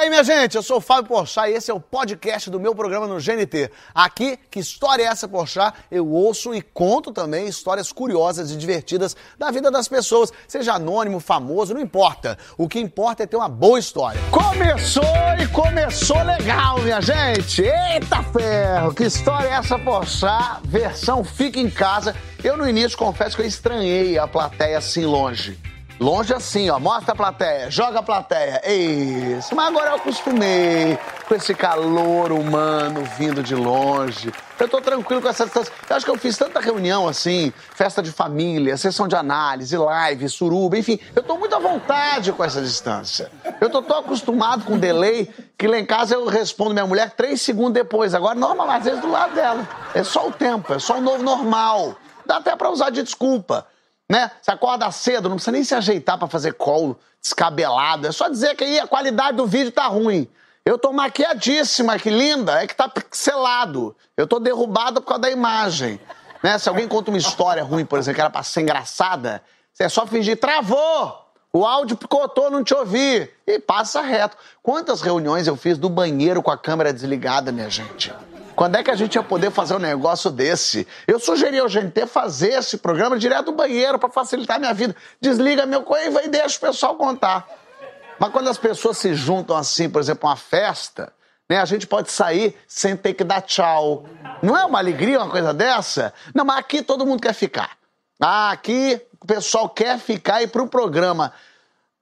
aí, minha gente? Eu sou o Fábio Porchat e esse é o podcast do meu programa no GNT. Aqui, que história é essa, Porchat? Eu ouço e conto também histórias curiosas e divertidas da vida das pessoas, seja anônimo, famoso, não importa. O que importa é ter uma boa história. Começou e começou legal, minha gente! Eita ferro! Que história é essa, Porchat? Versão Fica em Casa. Eu, no início, confesso que eu estranhei a plateia assim longe. Longe assim, ó. Mostra a plateia, joga a plateia. Isso. Mas agora eu acostumei com esse calor humano vindo de longe. Eu tô tranquilo com essa distância. Eu acho que eu fiz tanta reunião assim, festa de família, sessão de análise, live, suruba, enfim. Eu tô muito à vontade com essa distância. Eu tô tão acostumado com delay que lá em casa eu respondo minha mulher três segundos depois. Agora, normal, às vezes do lado dela. É só o tempo, é só o novo normal. Dá até pra usar de desculpa né? Você acorda cedo, não precisa nem se ajeitar para fazer call descabelado. É só dizer que aí a qualidade do vídeo tá ruim. Eu tô maquiadíssima, que linda, é que tá pixelado. Eu tô derrubada por causa da imagem. Né? Se alguém conta uma história ruim, por exemplo, que era pra ser engraçada, você é só fingir, travou! O áudio picotou, não te ouvi. E passa reto. Quantas reuniões eu fiz do banheiro com a câmera desligada, minha gente? Quando é que a gente ia poder fazer um negócio desse? Eu sugeri ao GNT fazer esse programa direto do banheiro para facilitar a minha vida. Desliga meu coisa e deixa o pessoal contar. Mas quando as pessoas se juntam assim, por exemplo, uma festa, né, a gente pode sair sem ter que dar tchau. Não é uma alegria uma coisa dessa? Não, mas aqui todo mundo quer ficar. Ah, aqui o pessoal quer ficar e para o programa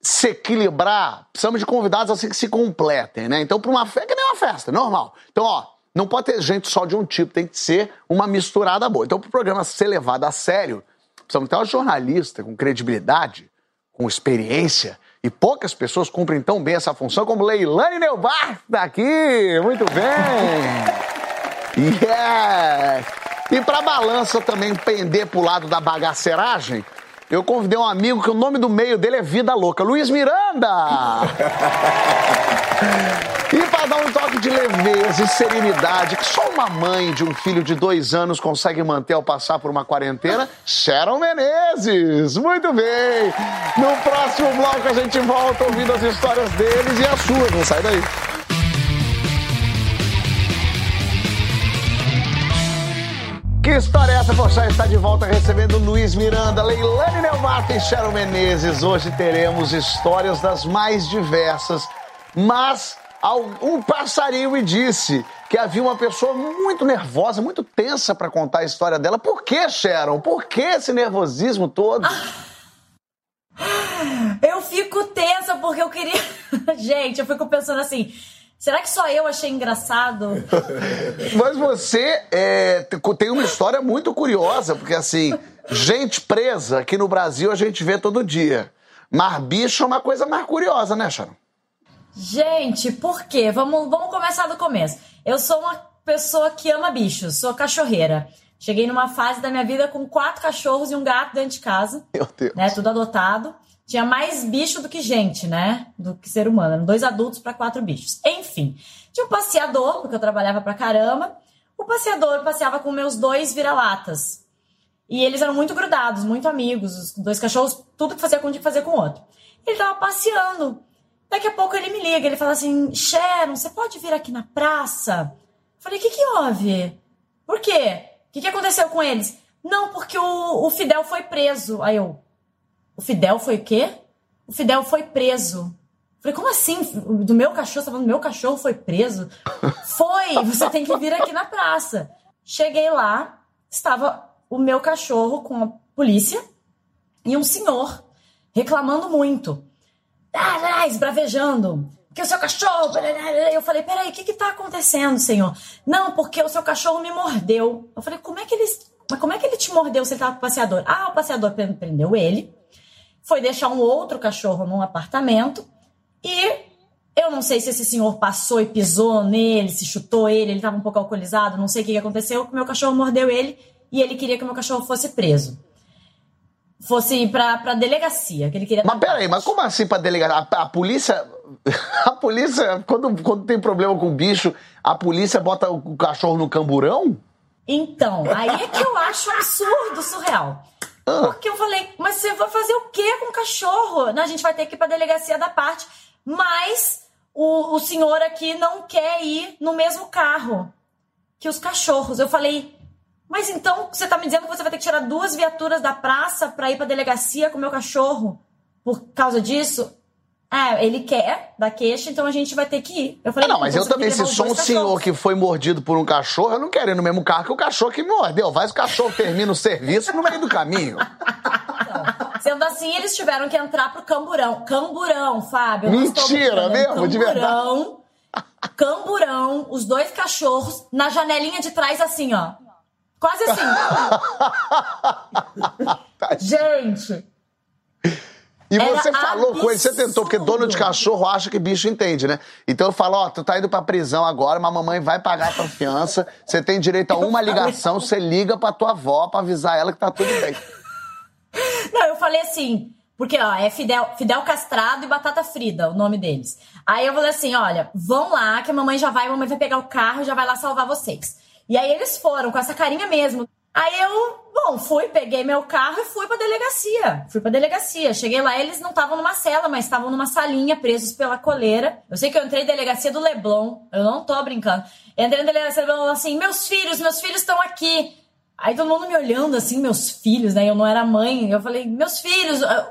se equilibrar, precisamos de convidados assim que se completem, né? Então, para uma festa, que nem uma festa, normal. Então, ó, não pode ter gente só de um tipo, tem que ser uma misturada boa. Então, para o programa ser levado a sério, precisamos ter uma jornalista com credibilidade, com experiência, e poucas pessoas cumprem tão bem essa função como Leilane Neubar está aqui. Muito bem. Yeah. E para balança também pender para o lado da bagaceragem, eu convidei um amigo que o nome do meio dele é Vida Louca, Luiz Miranda. Para dar um toque de leveza e serenidade que só uma mãe de um filho de dois anos consegue manter ao passar por uma quarentena, Sharon Menezes. Muito bem! No próximo bloco a gente volta ouvindo as histórias deles e as suas. Não sai daí. Que história é essa? Você está de volta recebendo Luiz Miranda, Leilane Neumato e Sharon Menezes. Hoje teremos histórias das mais diversas, mas um passarinho me disse que havia uma pessoa muito nervosa, muito tensa para contar a história dela. Por que, Sharon? Por que esse nervosismo todo? Eu fico tensa porque eu queria. Gente, eu fico pensando assim. Será que só eu achei engraçado? Mas você é, tem uma história muito curiosa, porque assim, gente presa aqui no Brasil a gente vê todo dia. Mas bicho é uma coisa mais curiosa, né, Sharon? Gente, por quê? Vamos, vamos começar do começo. Eu sou uma pessoa que ama bichos, sou cachorreira. Cheguei numa fase da minha vida com quatro cachorros e um gato dentro de casa. Meu Deus. Né, tudo adotado. Tinha mais bicho do que gente, né? Do que ser humano. Eram dois adultos para quatro bichos. Enfim, tinha um passeador, porque eu trabalhava pra caramba. O passeador passeava com meus dois vira-latas. E eles eram muito grudados, muito amigos. Os dois cachorros, tudo que fazia com um tinha que fazer com o outro. Ele tava passeando. Daqui a pouco ele me liga, ele fala assim: Sharon, você pode vir aqui na praça? Eu falei: o que, que houve? Por quê? O que, que aconteceu com eles? Não, porque o, o Fidel foi preso. Aí eu: o Fidel foi o quê? O Fidel foi preso. Falei, como assim? Do meu cachorro? Você tá falando, meu cachorro foi preso? foi! Você tem que vir aqui na praça. Cheguei lá, estava o meu cachorro com a polícia e um senhor reclamando muito ah, esbravejando. Que o seu cachorro. Eu falei, peraí, o que que tá acontecendo, senhor? Não, porque o seu cachorro me mordeu. Eu falei, como é que ele. Mas como é que ele te mordeu se ele tava com o passeador? Ah, o passeador prendeu ele. Foi deixar um outro cachorro num apartamento. E eu não sei se esse senhor passou e pisou nele, se chutou ele, ele estava um pouco alcoolizado, não sei o que, que aconteceu. O meu cachorro mordeu ele e ele queria que meu cachorro fosse preso fosse ir pra, pra delegacia, que ele queria... Mas peraí, mas como assim pra delegacia? A, a, polícia... A polícia, quando, quando tem problema com o bicho, a polícia bota o cachorro no camburão? Então, aí é que eu acho absurdo, surreal. Ah. Porque eu falei, mas você vai fazer o quê com o cachorro? A gente vai ter que ir pra delegacia da parte, mas o, o senhor aqui não quer ir no mesmo carro que os cachorros. Eu falei, mas então você tá me dizendo que você vai ter que tirar duas viaturas da praça para ir pra delegacia com o meu cachorro por causa disso? É, ele quer dar queixa, então a gente vai ter que ir. Eu falei, ah, não, mas eu também, se sou um senhor que foi mordido por um cachorro, eu não quero ir no mesmo carro que o cachorro que me mordeu. Vai, o cachorro termina o serviço no meio do caminho. Então, sendo assim, eles tiveram que entrar pro camburão. Camburão, Fábio. Mentira, mesmo? Camburão, de verdade. Camburão, os dois cachorros, na janelinha de trás, assim, ó. Quase assim. Gente. E você falou absurdo. com ele, você tentou, porque dono de cachorro acha que bicho entende, né? Então eu falo, ó, tu tá indo pra prisão agora, mas a mamãe vai pagar a tua fiança, você tem direito a uma ligação, você liga pra tua avó pra avisar ela que tá tudo bem. Não, eu falei assim, porque ó, é Fidel, Fidel Castrado e Batata Frida, o nome deles. Aí eu falei assim, olha, vão lá que a mamãe já vai, a mamãe vai pegar o carro e já vai lá salvar vocês. E aí eles foram com essa carinha mesmo. Aí eu, bom, fui, peguei meu carro e fui pra delegacia. Fui pra delegacia. Cheguei lá, eles não estavam numa cela, mas estavam numa salinha, presos pela coleira. Eu sei que eu entrei na delegacia do Leblon, eu não tô brincando. Entrei na delegacia do Leblon assim: meus filhos, meus filhos estão aqui. Aí todo mundo me olhando assim, meus filhos, né? Eu não era mãe. Eu falei, meus filhos, ah,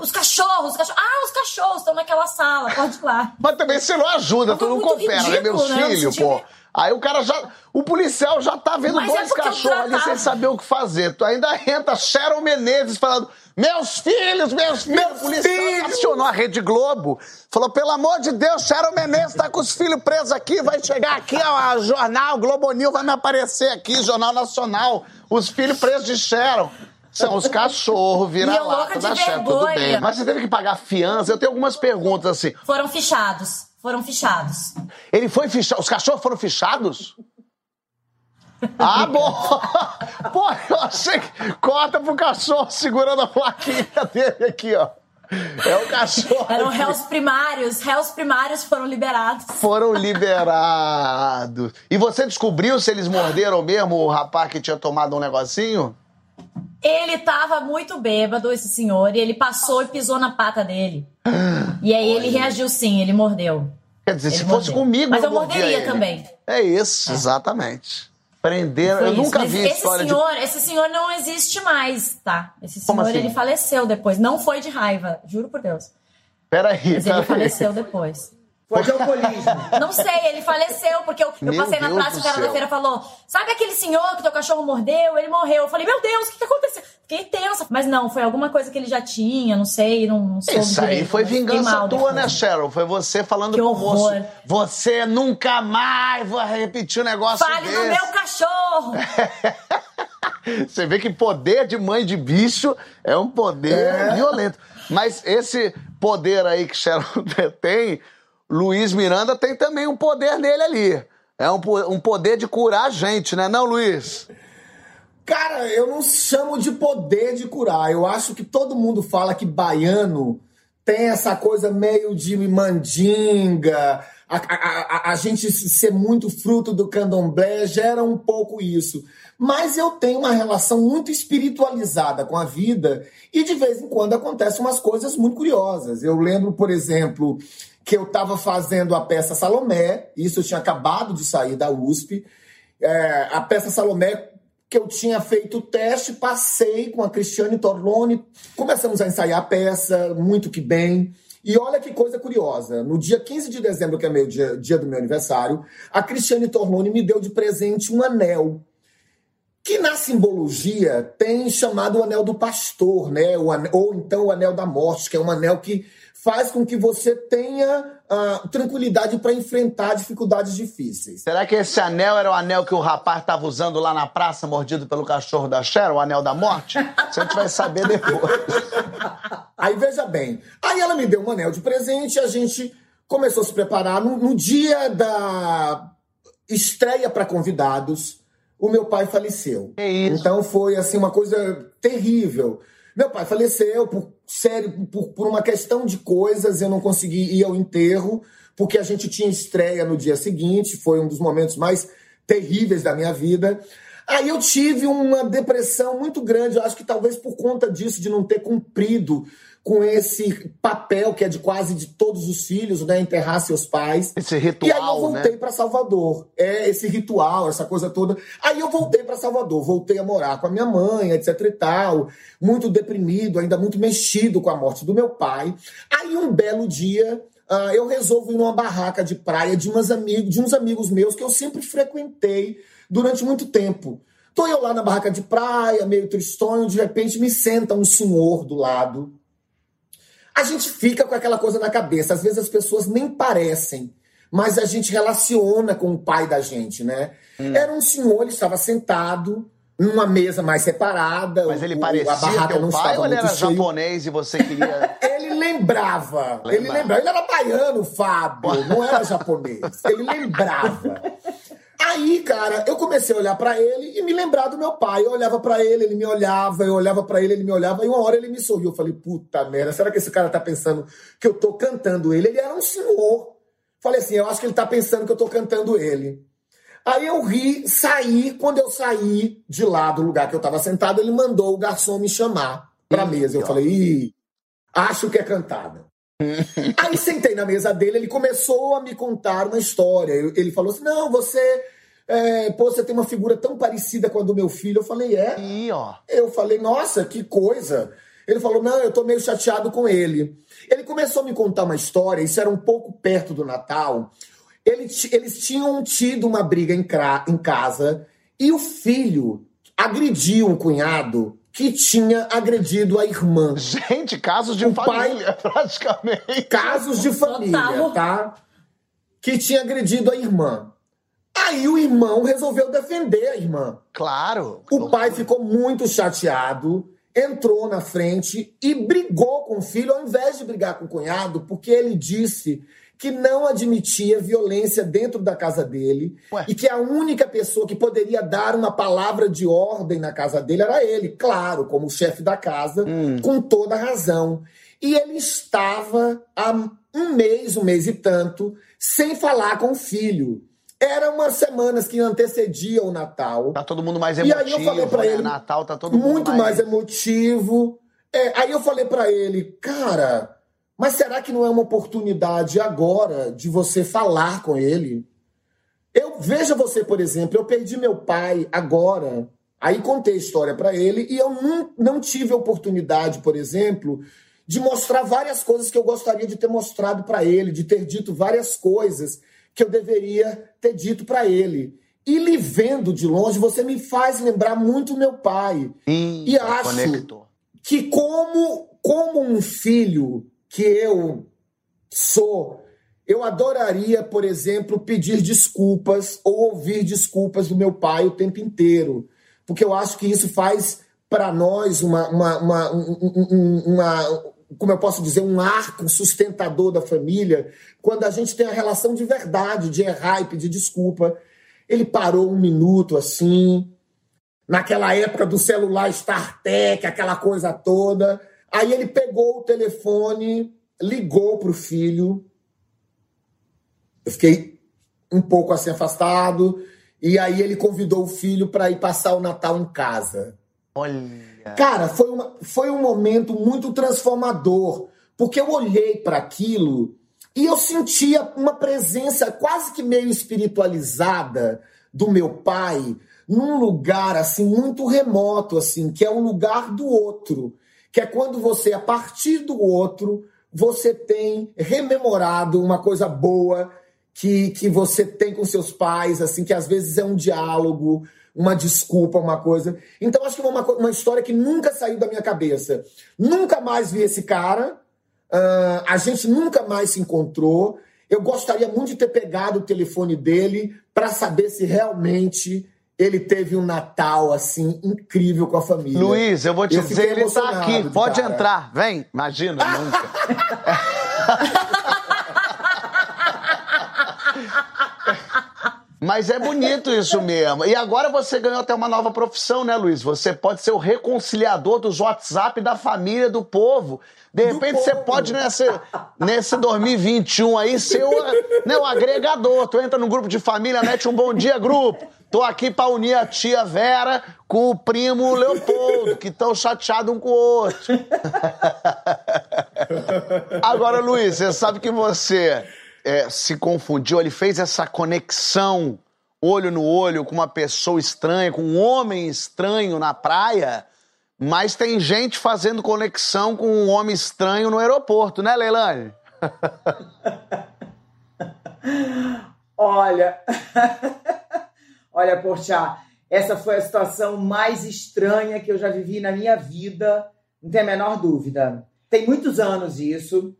os cachorros, os cachorros. Ah, os cachorros estão naquela sala, pode ir lá. Mas também você não ajuda, tu não coopera, né? Meus né? filhos, pô. Aí o cara já. O policial já tá vendo Mas é dois é cachorros ali sem saber o que fazer. Tu ainda entra Sharon Menezes falando: Meus filhos, meus filhos. Meu policial filho. acionou a Rede Globo. Falou: pelo amor de Deus, Sharon Menezes tá com os filhos presos aqui. Vai chegar aqui, ó, jornal, Globo News vai me aparecer aqui, Jornal Nacional. Os filhos presos de Sharon. São os cachorros, vira-lata da Sharon, tudo bem. Mas você teve que pagar fiança. Eu tenho algumas perguntas assim. Foram fichados foram fichados. Ele foi fichado? Os cachorros foram fichados? Ah, bom! Pô, eu achei que. Corta pro cachorro segurando a plaquinha dele aqui, ó. É o cachorro. Eram réus primários. Réus primários foram liberados. Foram liberados. E você descobriu se eles morderam mesmo o rapaz que tinha tomado um negocinho? Ele tava muito bêbado, esse senhor, e ele passou e pisou na pata dele. E aí ele reagiu sim, ele mordeu. Quer dizer, ele se mordeu. fosse comigo, Mas eu, eu morderia ele. também. É isso, é. exatamente. Prender, eu isso. nunca Mas vi esse história senhor, de... Esse senhor não existe mais, tá? Esse senhor, assim? ele faleceu depois. Não foi de raiva, juro por Deus. Peraí. Mas ele faleceu depois. Foi de alcoolismo. Não sei, ele faleceu, porque eu, eu passei na praça e o cara da feira falou: Sabe aquele senhor que teu cachorro mordeu? Ele morreu. Eu falei: Meu Deus, o que, que aconteceu? Fiquei tensa. Mas não, foi alguma coisa que ele já tinha, não sei, não, não soube Isso direito, aí foi vingança tua, né, Cheryl? Foi você falando que pro moço: Você nunca mais vai repetir o um negócio Fale desse. no meu cachorro! você vê que poder de mãe de bicho é um poder é. violento. Mas esse poder aí que Cheryl tem Luiz Miranda tem também um poder nele ali. É um, um poder de curar a gente, né, não, Luiz? Cara, eu não chamo de poder de curar. Eu acho que todo mundo fala que baiano tem essa coisa meio de mandinga, a, a, a, a, gente ser muito fruto do candomblé gera um pouco isso. Mas eu tenho uma relação muito espiritualizada com a vida e de vez em quando acontecem umas coisas muito curiosas. Eu lembro, por exemplo, que eu estava fazendo a peça Salomé, isso eu tinha acabado de sair da USP. É, a peça Salomé, que eu tinha feito o teste, passei com a Cristiane Torlone, começamos a ensaiar a peça, muito que bem. E olha que coisa curiosa, no dia 15 de dezembro, que é meu dia, dia do meu aniversário, a Cristiane Torlone me deu de presente um anel que na simbologia tem chamado o anel do pastor, né? ou então o anel da morte, que é um anel que faz com que você tenha uh, tranquilidade para enfrentar dificuldades difíceis. Será que esse anel era o anel que o rapaz estava usando lá na praça, mordido pelo cachorro da Cheryl, o anel da morte? Isso a gente vai saber depois. Aí veja bem, aí ela me deu um anel de presente, a gente começou a se preparar no, no dia da estreia para convidados. O meu pai faleceu. É isso. Então foi assim uma coisa terrível. Meu pai faleceu por sério, por, por uma questão de coisas, eu não consegui ir ao enterro, porque a gente tinha estreia no dia seguinte, foi um dos momentos mais terríveis da minha vida. Aí eu tive uma depressão muito grande, eu acho que talvez por conta disso, de não ter cumprido com esse papel que é de quase de todos os filhos, né? Enterrar seus pais. Esse ritual, E aí eu voltei né? para Salvador. É esse ritual, essa coisa toda. Aí eu voltei para Salvador, voltei a morar com a minha mãe, etc e tal, muito deprimido, ainda muito mexido com a morte do meu pai. Aí um belo dia, ah, eu resolvo ir numa barraca de praia de, umas amigos, de uns amigos meus que eu sempre frequentei durante muito tempo. Tô eu lá na barraca de praia, meio tristonho, de repente me senta um senhor do lado. A gente fica com aquela coisa na cabeça. Às vezes as pessoas nem parecem, mas a gente relaciona com o pai da gente, né? Era um senhor, ele estava sentado numa mesa mais separada. Mas ele o- parecia a barraca não pai estava ou ele era cheia. japonês e você queria... Ele lembrava. Ele Lembrava. lembrava. Ele era baiano, Fábio. Não era japonês. Ele lembrava. Aí, cara, eu comecei a olhar pra ele e me lembrar do meu pai. Eu olhava pra ele, ele me olhava, eu olhava pra ele, ele me olhava, e uma hora ele me sorriu. Eu falei, puta merda, será que esse cara tá pensando que eu tô cantando ele? Ele era um senhor. Falei assim, eu acho que ele tá pensando que eu tô cantando ele. Aí eu ri, saí. Quando eu saí de lá do lugar que eu tava sentado, ele mandou o garçom me chamar pra mesa. Eu falei, ih, acho que é cantada. Aí sentei na mesa dele, ele começou a me contar uma história. Ele falou assim: não, você. É, pô, você tem uma figura tão parecida com a do meu filho. Eu falei, é. Ih, ó. Eu falei, nossa, que coisa. Ele falou, não, eu tô meio chateado com ele. Ele começou a me contar uma história, isso era um pouco perto do Natal. Ele eles tinham tido uma briga em, cra- em casa e o filho agrediu o cunhado que tinha agredido a irmã. Gente, casos de O pai- família, praticamente. Casos de família, tá? Que tinha agredido a irmã. Aí o irmão resolveu defender a irmã. Claro. O pai ficou muito chateado, entrou na frente e brigou com o filho, ao invés de brigar com o cunhado, porque ele disse que não admitia violência dentro da casa dele Ué. e que a única pessoa que poderia dar uma palavra de ordem na casa dele era ele, claro, como chefe da casa, com toda razão. E ele estava há um mês, um mês e tanto, sem falar com o filho. Eram umas semanas que antecediam o Natal. Tá todo mundo mais E emotivo, aí eu falei pra né? ele, Natal tá todo mundo muito mais emotivo. É, aí eu falei pra ele, cara, mas será que não é uma oportunidade agora de você falar com ele? Eu veja você, por exemplo, eu perdi meu pai agora. Aí contei a história pra ele e eu não, não tive a oportunidade, por exemplo, de mostrar várias coisas que eu gostaria de ter mostrado pra ele, de ter dito várias coisas que eu deveria ter dito pra ele. E lhe vendo de longe, você me faz lembrar muito meu pai Ih, E acho- conectou. que como como um filho que eu sou, eu adoraria, por exemplo, pedir desculpas ou ouvir desculpas do meu pai o tempo inteiro, porque eu acho que isso faz para nós uma, uma, uma, um- um- um- uma- como eu posso dizer, um arco sustentador da família, quando a gente tem a relação de verdade, de errar e pedir desculpa. Ele parou um minuto assim, naquela época do celular StarTech, aquela coisa toda. Aí ele pegou o telefone, ligou pro filho. Eu fiquei um pouco assim afastado. E aí ele convidou o filho para ir passar o Natal em casa. Olha. Cara, foi, uma, foi um momento muito transformador, porque eu olhei para aquilo e eu sentia uma presença quase que meio espiritualizada do meu pai num lugar assim muito remoto assim, que é o lugar do outro, que é quando você a partir do outro você tem rememorado uma coisa boa que, que você tem com seus pais, assim, que às vezes é um diálogo, uma desculpa, uma coisa. Então, acho que é uma, uma história que nunca saiu da minha cabeça. Nunca mais vi esse cara, ah, a gente nunca mais se encontrou. Eu gostaria muito de ter pegado o telefone dele para saber se realmente ele teve um Natal, assim, incrível com a família. Luiz, eu vou te Eu dizer, ele tá aqui. Pode cara. entrar. Vem. Imagina, nunca. Mas é bonito isso mesmo. E agora você ganhou até uma nova profissão, né, Luiz? Você pode ser o reconciliador dos WhatsApp da família, do povo. De repente você povo. pode, nesse, nesse 2021 aí, ser o, né, o agregador. Tu entra no grupo de família, mete um bom dia, grupo. Tô aqui pra unir a tia Vera com o primo Leopoldo, que estão chateados um com o outro. Agora, Luiz, você sabe que você é, se confundiu, ele fez essa conexão olho no olho com uma pessoa estranha, com um homem estranho na praia, mas tem gente fazendo conexão com um homem estranho no aeroporto, né, Leilani? Olha, olha, Porchat, essa foi a situação mais estranha que eu já vivi na minha vida, não tem a menor dúvida. Tem muitos anos isso.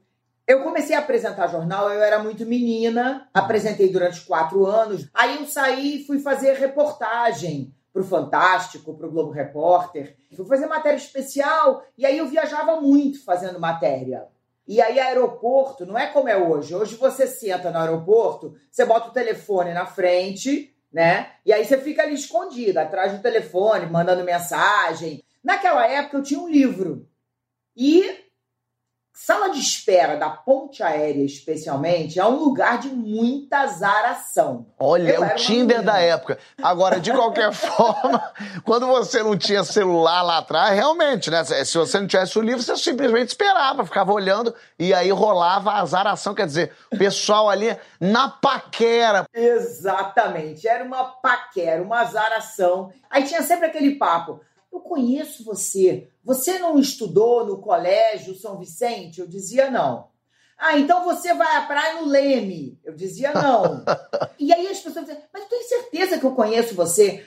Eu comecei a apresentar jornal, eu era muito menina, apresentei durante quatro anos. Aí eu saí e fui fazer reportagem para o Fantástico, para o Globo Repórter. Fui fazer matéria especial e aí eu viajava muito fazendo matéria. E aí aeroporto não é como é hoje. Hoje você senta no aeroporto, você bota o telefone na frente, né? E aí você fica ali escondido, atrás do telefone, mandando mensagem. Naquela época eu tinha um livro. E Sala de espera da ponte aérea, especialmente, é um lugar de muita azaração. Olha, é o Tinder da época. Agora, de qualquer forma, quando você não tinha celular lá atrás, realmente, né? Se você não tivesse o livro, você simplesmente esperava, ficava olhando e aí rolava a azaração. Quer dizer, o pessoal ali na paquera. Exatamente, era uma paquera, uma azaração. Aí tinha sempre aquele papo. Eu conheço você. Você não estudou no colégio São Vicente? Eu dizia não. Ah, então você vai à praia no Leme. Eu dizia não. e aí as pessoas diziam, mas eu tenho certeza que eu conheço você.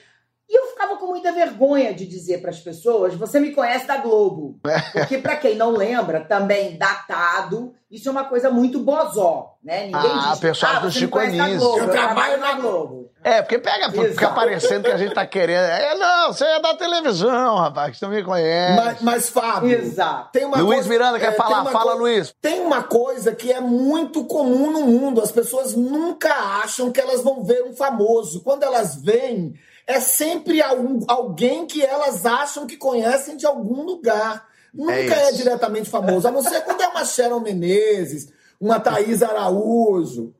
E eu ficava com muita vergonha de dizer para as pessoas: você me conhece da Globo. Porque, para quem não lembra, também datado, isso é uma coisa muito bozó, né? Ninguém ah, diz, pessoal ah, do Chico Anísio. Eu trabalho na Globo. É, porque pega, Exato. fica parecendo que a gente tá querendo. É, não, você é da televisão, rapaz, que você me conhece. Mas, mas Fábio, Exato. tem uma Luiz coisa, Miranda quer é, falar, fala, co... Luiz. Tem uma coisa que é muito comum no mundo: as pessoas nunca acham que elas vão ver um famoso. Quando elas vêm é sempre alguém que elas acham que conhecem de algum lugar. Nunca é, é diretamente famoso, a não ser quando é uma Sharon Menezes, uma Thaís Araújo.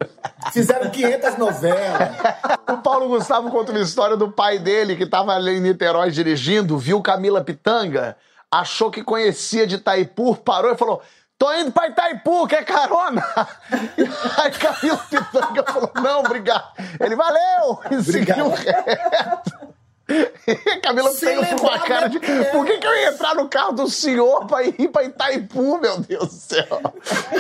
Fizeram 500 novelas. O Paulo Gustavo conta uma história do pai dele que estava ali em Niterói dirigindo, viu Camila Pitanga, achou que conhecia de Itaipu, parou e falou: Tô indo pra Itaipu, quer carona? Aí Camilo Pitanga falou, não, obrigado. Ele, valeu! E seguiu reto. Camila Pitanga ficou com a cara de, por que, que eu ia entrar no carro do senhor pra ir pra Itaipu, meu Deus do céu?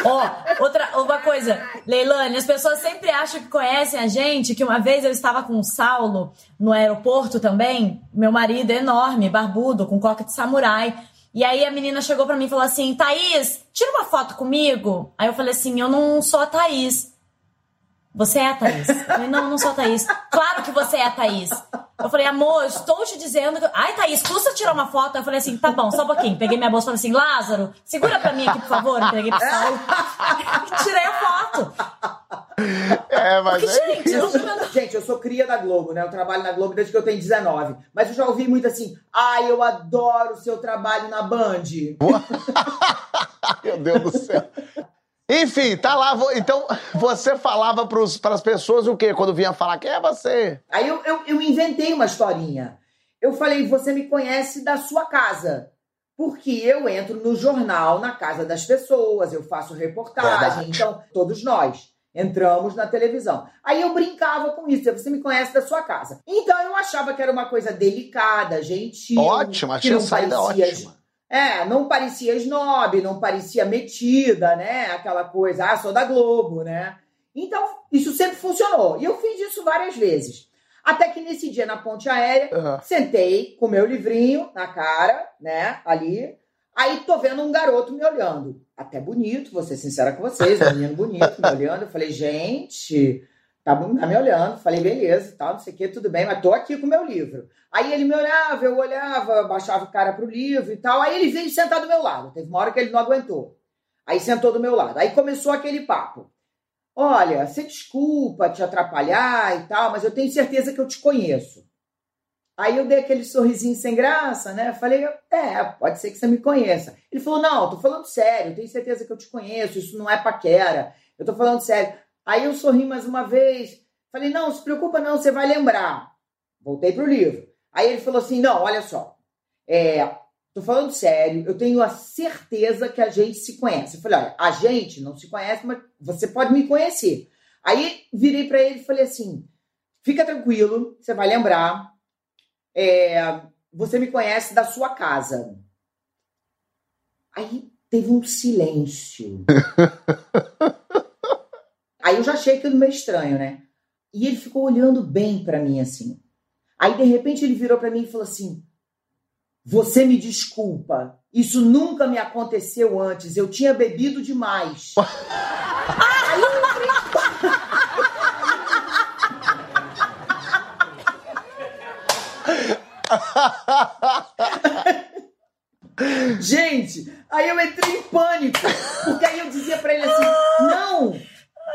Ó, oh, outra, uma coisa, Leilane, as pessoas sempre acham que conhecem a gente, que uma vez eu estava com o Saulo no aeroporto também, meu marido é enorme, barbudo, com coca de samurai, e aí a menina chegou para mim e falou assim: Thaís, tira uma foto comigo. Aí eu falei assim: eu não sou a Thaís. Você é a Thaís. Eu falei, não, não sou a Thaís. Claro que você é a Thaís. Eu falei, amor, estou te dizendo que. Ai, Thaís, custa tirar uma foto? Eu falei assim, tá bom, só um pouquinho. Peguei minha bolsa e falei assim, Lázaro, segura pra mim aqui, por favor. Entreguei pro Saulo. Tirei a foto. É, mas. Porque, é gente, eu... gente, eu sou cria da Globo, né? Eu trabalho na Globo desde que eu tenho 19. Mas eu já ouvi muito assim, ai, eu adoro o seu trabalho na Band. Meu Deus do céu. Enfim, tá lá. Então, você falava para as pessoas o quê quando vinha falar? Quem é você? Aí eu, eu, eu, inventei uma historinha. Eu falei, você me conhece da sua casa. Porque eu entro no jornal, na casa das pessoas, eu faço reportagem. Verdade. Então, todos nós entramos na televisão. Aí eu brincava com isso, você me conhece da sua casa. Então eu achava que era uma coisa delicada, gentil. Ótima, tinha saída ótima é, não parecia snob, não parecia metida, né? Aquela coisa, ah, sou da Globo, né? Então, isso sempre funcionou. E eu fiz isso várias vezes. Até que nesse dia na ponte aérea, uhum. sentei com meu livrinho na cara, né? Ali. Aí tô vendo um garoto me olhando. Até bonito, vou ser sincera com vocês, um menino bonito me olhando. Eu falei, gente, Tá, tá me olhando, falei, beleza, tal, não sei o que, tudo bem, mas tô aqui com o meu livro. Aí ele me olhava, eu olhava, baixava o cara pro livro e tal. Aí ele veio sentar do meu lado. Teve uma hora que ele não aguentou. Aí sentou do meu lado. Aí começou aquele papo. Olha, você desculpa te atrapalhar e tal, mas eu tenho certeza que eu te conheço. Aí eu dei aquele sorrisinho sem graça, né? Falei, é, pode ser que você me conheça. Ele falou, não, tô falando sério, tenho certeza que eu te conheço, isso não é paquera. Eu tô falando sério. Aí eu sorri mais uma vez. Falei, não, se preocupa não, você vai lembrar. Voltei pro livro. Aí ele falou assim, não, olha só. É, tô falando sério, eu tenho a certeza que a gente se conhece. Eu falei, olha, a gente não se conhece, mas você pode me conhecer. Aí virei para ele e falei assim: fica tranquilo, você vai lembrar. É, você me conhece da sua casa. Aí teve um silêncio. Aí eu já achei aquilo meio estranho, né? E ele ficou olhando bem para mim assim. Aí de repente ele virou para mim e falou assim: Você me desculpa, isso nunca me aconteceu antes. Eu tinha bebido demais. Aí eu Gente, aí eu entrei em pânico, porque aí eu dizia para ele assim: "Não,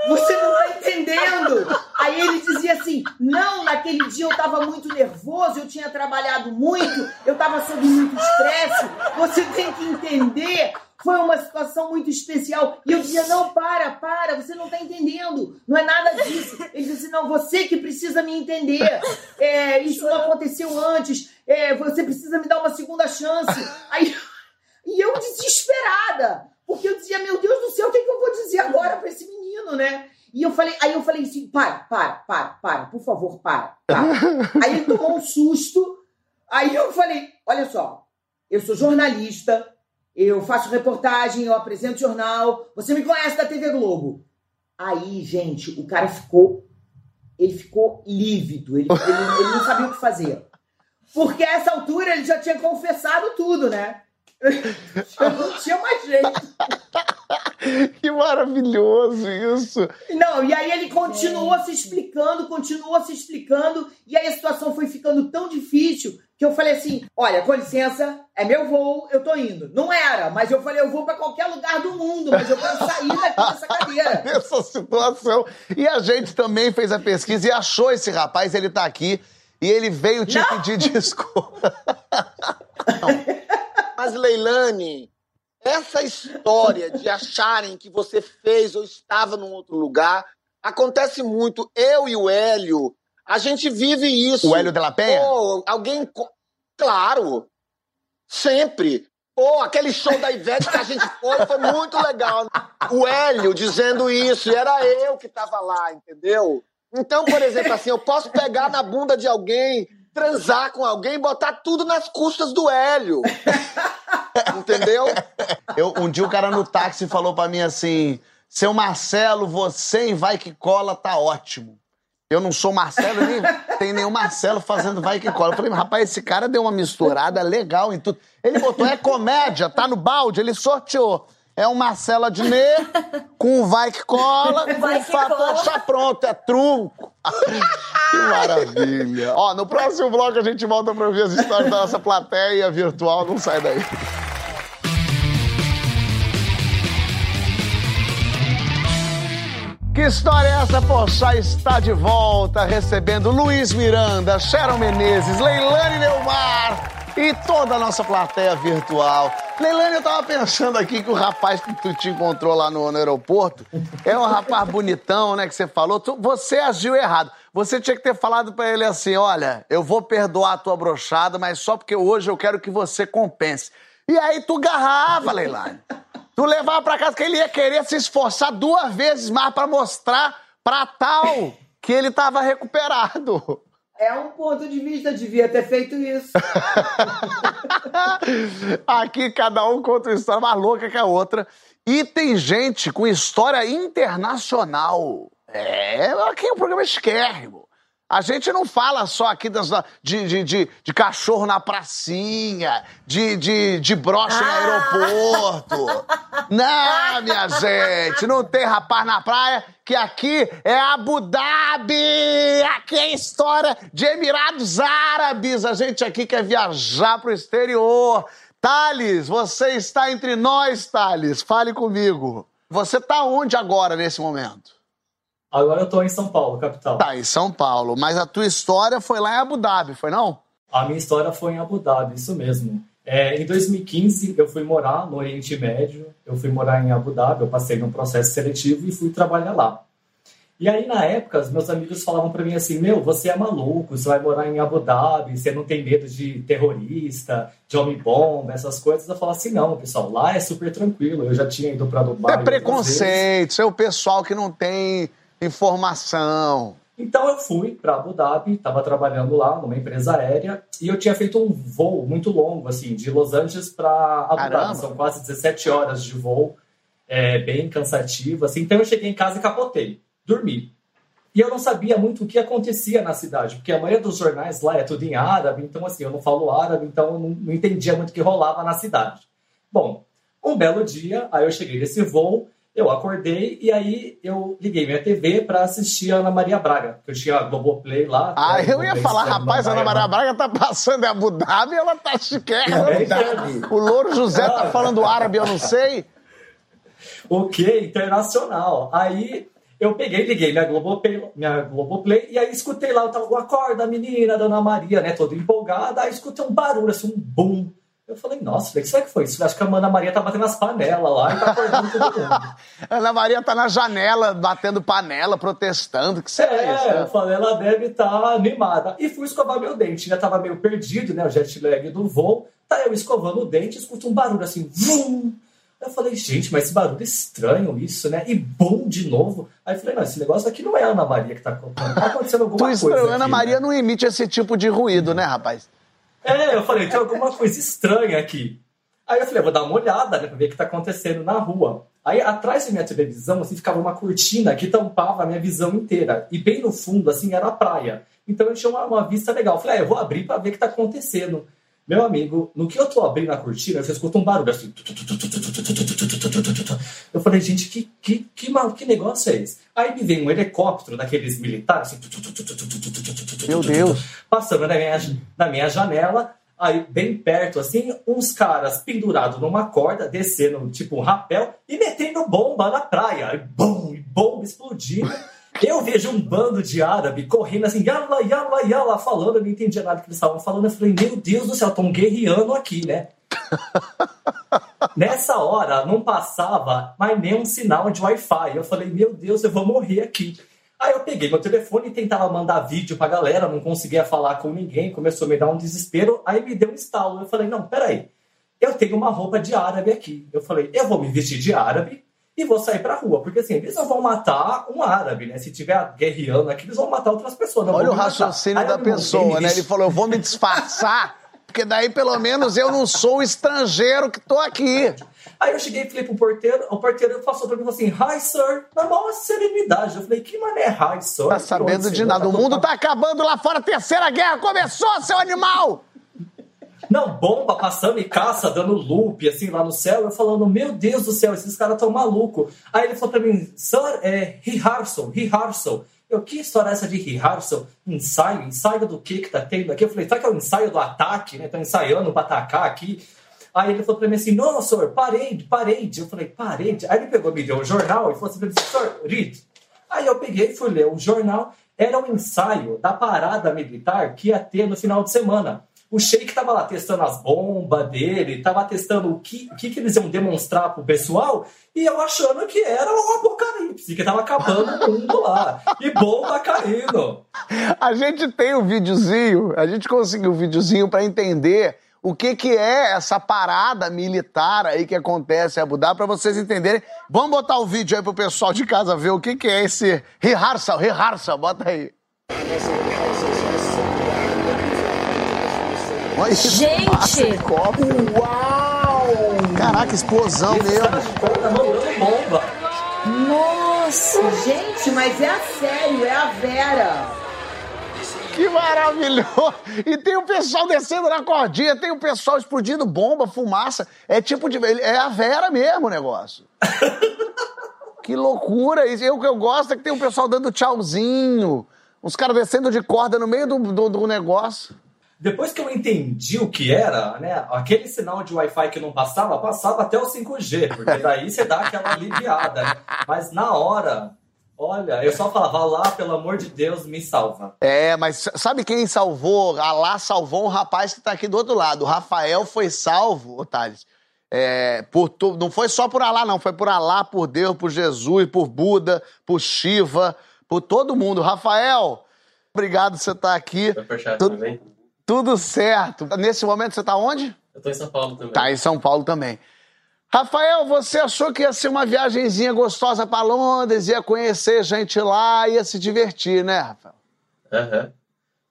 você não tá entendendo. Aí ele dizia assim: não, naquele dia eu tava muito nervoso, eu tinha trabalhado muito, eu tava sob muito estresse. Você tem que entender. Foi uma situação muito especial. E eu dizia: não, para, para, você não tá entendendo. Não é nada disso. Ele disse: não, você que precisa me entender. É, isso não aconteceu antes. É, você precisa me dar uma segunda chance. Aí, e eu desesperada. Porque eu dizia, meu Deus do céu, o que, é que eu vou dizer agora para esse menino, né? E eu falei, aí eu falei assim, para, para, para, para, por favor, para, para. aí ele tomou um susto. Aí eu falei, olha só, eu sou jornalista, eu faço reportagem, eu apresento jornal, você me conhece da TV Globo. Aí, gente, o cara ficou, ele ficou lívido, ele, ele, ele não sabia o que fazer. Porque a essa altura ele já tinha confessado tudo, né? Eu não tinha mais jeito. Que maravilhoso isso! Não, e aí ele continuou se explicando, continuou se explicando, e aí a situação foi ficando tão difícil que eu falei assim: olha, com licença, é meu voo, eu tô indo. Não era, mas eu falei: eu vou para qualquer lugar do mundo, mas eu quero sair daqui dessa cadeira. Essa situação. E a gente também fez a pesquisa e achou esse rapaz, ele tá aqui, e ele veio te Não. pedir desculpa. Mas, Leilane, essa história de acharem que você fez ou estava num outro lugar acontece muito. Eu e o Hélio, a gente vive isso. O Hélio de la Penha? Pô, alguém. Claro! Sempre. Pô, aquele show da Ivete que a gente foi foi muito legal. O Hélio dizendo isso, e era eu que estava lá, entendeu? Então, por exemplo, assim, eu posso pegar na bunda de alguém transar com alguém botar tudo nas custas do Hélio. Entendeu? Eu, um dia o cara no táxi falou para mim assim: seu Marcelo, você em Vai Que Cola tá ótimo. Eu não sou Marcelo, nem tem nenhum Marcelo fazendo vai que cola. Eu falei, rapaz, esse cara deu uma misturada legal em tudo. Ele botou, é comédia, tá no balde, ele sorteou. É um Marcelo Adnet com um vai que cola, com que cola. pronto, é trunco. que maravilha. Ó, no próximo bloco a gente volta para ouvir as histórias da nossa plateia virtual. Não sai daí. Que história é essa? Poxa, está de volta recebendo Luiz Miranda, Sharon Menezes, Leilane Neumar e toda a nossa plateia virtual. Leilane, eu tava pensando aqui que o rapaz que tu te encontrou lá no, no aeroporto é um rapaz bonitão, né, que você falou. Tu, você agiu errado. Você tinha que ter falado para ele assim, olha, eu vou perdoar a tua brochada, mas só porque hoje eu quero que você compense. E aí tu garrava, Leilane. Tu levava pra casa que ele ia querer se esforçar duas vezes mais para mostrar pra tal que ele tava recuperado. É um ponto de vista, devia ter feito isso. Aqui cada um conta uma história mais louca que a outra. E tem gente com história internacional. É, aqui é um programa esquérrimo. A gente não fala só aqui das, de, de, de, de, cachorro na pracinha, de, de, de brocha ah. no aeroporto. Não, minha gente, não tem rapaz na praia, que aqui é Abu Dhabi! Aqui é história de Emirados Árabes. A gente aqui quer viajar pro exterior. Thales, você está entre nós, Thales. Fale comigo. Você está onde agora, nesse momento? Agora eu tô em São Paulo, capital. Tá, em São Paulo. Mas a tua história foi lá em Abu Dhabi, foi não? A minha história foi em Abu Dhabi, isso mesmo. É, em 2015, eu fui morar no Oriente Médio, eu fui morar em Abu Dhabi, eu passei num processo seletivo e fui trabalhar lá. E aí, na época, os meus amigos falavam para mim assim: Meu, você é maluco, você vai morar em Abu Dhabi, você não tem medo de terrorista, de homem-bomba, essas coisas. Eu falava assim: Não, pessoal, lá é super tranquilo. Eu já tinha ido para Dubai. É preconceito, é o pessoal que não tem informação. Então eu fui para Abu Dhabi, estava trabalhando lá numa empresa aérea e eu tinha feito um voo muito longo, assim, de Los Angeles para Abu. Dhabi. São quase 17 horas de voo, é, bem cansativo, assim. Então eu cheguei em casa e capotei, dormi. E eu não sabia muito o que acontecia na cidade, porque a maioria dos jornais lá é tudo em árabe, então assim, eu não falo árabe, então eu não, não entendia muito o que rolava na cidade. Bom, um belo dia, aí eu cheguei nesse voo, eu acordei e aí eu liguei minha TV para assistir a Ana Maria Braga, que eu tinha a Globoplay lá. Ah, né, eu ia falar, rapaz, a Ana Maria Braga tá passando em Abu Dhabi, ela tá chiquérrima. É. O Louro José tá falando árabe, eu não sei. O que? Internacional. Aí eu peguei, liguei minha Globoplay, minha Globoplay e aí escutei lá, eu tava, acorda menina, Dona Maria, né, toda empolgada, aí escutei um barulho, assim, um boom. Eu falei, nossa, o que será que foi isso? Acho que a Ana Maria tá batendo as panelas lá e tá acordando todo mundo. Ana Maria tá na janela, batendo panela, protestando. Que será isso? É, né? eu falei, ela deve estar animada. E fui escovar meu dente. Já tava meio perdido, né? O jet lag do voo. Tá eu escovando o dente, escuto um barulho assim, vum! Eu falei, gente, mas esse barulho é estranho isso, né? E bum de novo. Aí falei, não, esse negócio aqui não é a Ana Maria que tá. Tá acontecendo alguma Tu coisa. estranho, aqui, Ana né? Maria não emite esse tipo de ruído, né, rapaz? É, eu falei, tem alguma coisa estranha aqui. Aí eu falei, vou dar uma olhada, né, pra ver o que tá acontecendo na rua. Aí atrás da minha televisão, assim, ficava uma cortina que tampava a minha visão inteira. E bem no fundo, assim, era a praia. Então eu tinha uma, uma vista legal. Eu falei, ah, eu vou abrir pra ver o que tá acontecendo. Meu amigo, no que eu tô abrindo a cortina, eu escuto um barulho assim. Eu falei, gente, que, que, que, mal, que negócio é esse? Aí me vem um helicóptero daqueles militares, assim, Meu Deus. passando na minha, na minha janela, aí bem perto, assim, uns caras pendurados numa corda, descendo tipo um rapel e metendo bomba na praia. Aí, bum, e bomba explodindo. Eu vejo um bando de árabe correndo assim, yala, yala, yala, falando, eu não entendia nada que eles estavam falando. Eu falei, meu Deus do céu, estão guerreando aqui, né? Nessa hora, não passava mais nenhum sinal de Wi-Fi. Eu falei, meu Deus, eu vou morrer aqui. Aí eu peguei meu telefone e tentava mandar vídeo pra galera, não conseguia falar com ninguém, começou a me dar um desespero, aí me deu um estalo. Eu falei, não, peraí, eu tenho uma roupa de árabe aqui. Eu falei, eu vou me vestir de árabe e vou sair pra rua, porque assim, eles não vão matar um árabe, né? Se tiver guerreando aqui, eles vão matar outras pessoas. Olha o raciocínio da pessoa, né? Ele falou, eu vou me disfarçar, porque daí pelo menos eu não sou o estrangeiro que tô aqui. Aí eu cheguei e falei pro porteiro, o porteiro passou pra mim e falou assim, hi sir, na maior serenidade. Eu falei, que mané hi sir? Tá sabendo de nada. O mundo tá acabando lá fora, a terceira guerra começou, seu animal! Não, bomba passando e caça, dando loop, assim, lá no céu. Eu falando, meu Deus do céu, esses caras tão malucos. Aí ele falou pra mim, sir, é rehearsal, rehearsal. Eu, que história é essa de rehearsal? Ensaio? Ensaio do que que tá tendo aqui? Eu falei, será que é o ensaio do ataque, né? Estão ensaiando pra atacar aqui. Aí ele falou pra mim assim, não, senhor, parede, parede. Eu falei, parede? Aí ele pegou, me deu um jornal e falou assim mim, senhor, read. Aí eu peguei e fui ler o jornal. Era um ensaio da parada militar que ia ter no final de semana. O Sheik estava lá testando as bombas dele, estava testando o que, o que, que eles iam demonstrar pro pessoal, e eu achando que era o apocalipse, que tava acabando o mundo lá. E bomba caindo. A gente tem o videozinho, a gente conseguiu o videozinho pra entender o que que é essa parada militar aí que acontece em Abu Dhabi, pra vocês entenderem. Vamos botar o vídeo aí pro pessoal de casa ver o que que é esse rehearsal, rehearsal, bota aí. Olha isso, Gente! massa. Uau! Caraca, explosão mesmo. mandando bomba. Nossa! Gente, mas é a sério, é a Vera. Que maravilhoso! E tem o pessoal descendo na cordinha, tem o pessoal explodindo bomba, fumaça. É tipo de. É a Vera mesmo o negócio. que loucura! E o que eu gosto é que tem o pessoal dando tchauzinho, uns caras descendo de corda no meio do, do, do negócio. Depois que eu entendi o que era, né? Aquele sinal de Wi-Fi que não passava, passava até o 5G, porque daí você dá aquela aliviada, né? Mas na hora, olha, eu só falava, lá, pelo amor de Deus, me salva. É, mas sabe quem salvou? Alá salvou um rapaz que tá aqui do outro lado. O Rafael foi salvo, Thales. É, por tu, não foi só por Alá, não. Foi por Alá, por Deus, por Jesus, por Buda, por Shiva, Por todo mundo. Rafael, obrigado por você estar aqui. Vai puxar Tudo- também? Tudo certo. Nesse momento você tá onde? Eu tô em São Paulo também. Tá em São Paulo também. Rafael, você achou que ia ser uma viagenzinha gostosa pra Londres, ia conhecer gente lá, ia se divertir, né, Rafael? Aham.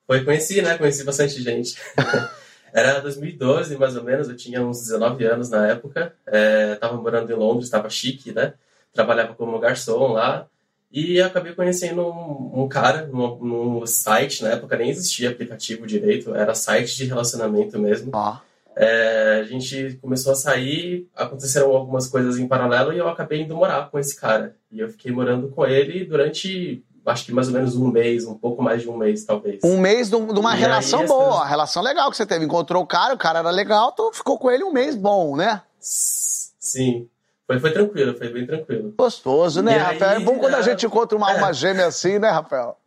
Foi, conheci, né? Conheci bastante gente. Era 2012, mais ou menos, eu tinha uns 19 anos na época. É, tava morando em Londres, tava chique, né? Trabalhava como garçom lá. E acabei conhecendo um, um cara num, site, na época nem existia aplicativo direito, era site de relacionamento mesmo. Ó. É, a gente começou a sair, aconteceram algumas coisas em paralelo e eu acabei indo morar com esse cara. E eu fiquei morando com ele durante, acho que mais ou menos um mês, um pouco mais de um mês, talvez. Um mês de um- uma E aí, relação essa- boa, uma relação legal que você teve. Encontrou o cara, o cara era legal, tu ficou com ele um mês bom, né? Sim. Foi, foi tranquilo, foi bem tranquilo. Gostoso, né, E aí, Rafael? É bom quando a é, gente encontra uma é. alma gêmea assim, né, Rafael?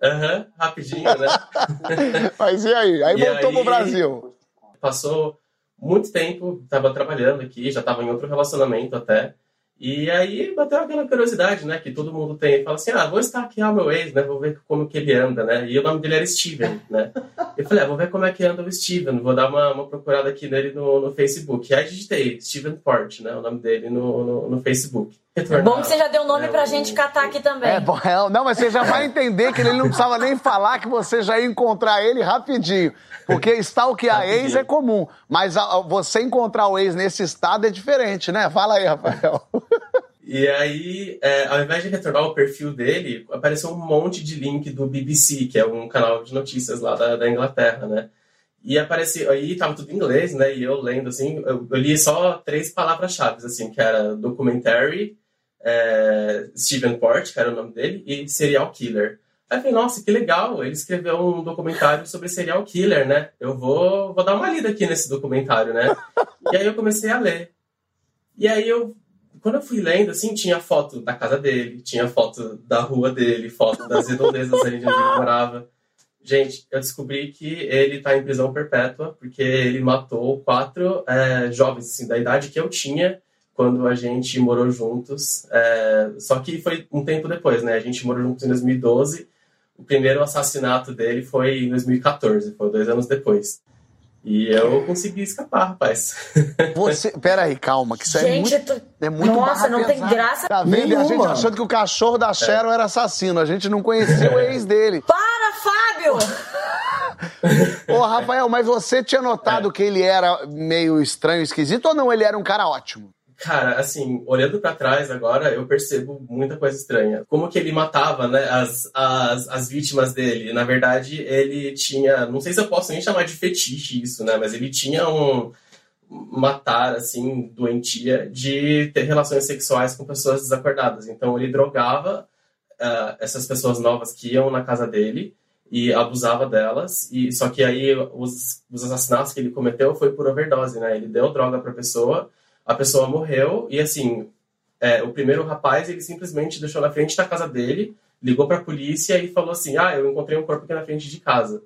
Aham, rapidinho, né? Mas e aí? Aí E voltou aí- pro Brasil. Passou muito tempo, tava trabalhando aqui, já tava em outro relacionamento até. E aí bateu aquela curiosidade, né, que todo mundo tem. Fala assim, ah, vou stalkear o meu ex, né, vou ver como que ele anda, né. E o nome dele era Steven, né. Eu falei, ah, vou ver como é que anda o Steven, vou dar uma, uma procurada aqui nele no, no Facebook. E aí digitei Steven Port, né, o nome dele no, no, no Facebook. É bom que você já deu nome É, pra gente catar aqui também. É, bom, é, não, mas você já vai entender que ele não precisava nem falar que você já ia encontrar ele rapidinho. Porque stalkear ex é comum. Mas a- a- você encontrar o ex nesse estado é diferente, né? Fala aí, Rafael. E aí, é, ao invés de retornar o perfil dele, apareceu um monte de link do BBC, que é um canal de notícias lá da, da Inglaterra, né? E apareceu, aí tava tudo em inglês, né? E eu lendo, assim, eu, eu li só três palavras-chave, assim, que era documentary, é, Stephen Port, que era o nome dele, e serial killer. Aí eu falei, nossa, que legal, ele escreveu um documentário sobre serial killer, né? Eu vou, vou dar uma lida aqui nesse documentário, né? E aí eu comecei a ler. E aí eu quando eu fui lendo, assim, tinha foto da casa dele, tinha foto da rua dele, foto das redondezas ali de onde ele morava. Gente, eu descobri que ele tá em prisão perpétua porque ele matou quatro é, jovens, assim, da idade que eu tinha quando a gente morou juntos. É, só que foi um tempo depois, né? A gente morou juntos em 2012. O primeiro assassinato dele foi em 2014, foi dois anos depois. E eu consegui escapar, rapaz. Você. Peraí, calma, que isso é gente, muito. tu- É muito nossa, não tem pesada. graça. Tá vendo? E a gente Nenhuma. achando que o cachorro da Sharon era assassino. A gente não conhecia o ex dele. Para, Fábio! Ô, Rafael, mas você tinha É. notado que ele era meio estranho, esquisito ou não? Ele era um cara ótimo? Cara, assim, olhando pra trás agora, eu percebo muita coisa estranha. Como que ele matava, né, as, as, as vítimas dele? Na verdade, ele tinha, não sei se eu posso nem chamar de fetiche isso, né, mas ele tinha um matar, assim, doentia de ter relações sexuais com pessoas desacordadas. Então, ele drogava ah, essas pessoas novas que iam na casa dele e abusava delas. E só que aí os, os assassinatos que ele cometeu foi por overdose, né? Ele deu droga pra pessoa a pessoa morreu e assim é, o primeiro rapaz ele simplesmente deixou na frente da casa dele ligou para a polícia e falou assim ah eu encontrei um corpo aqui na frente de casa.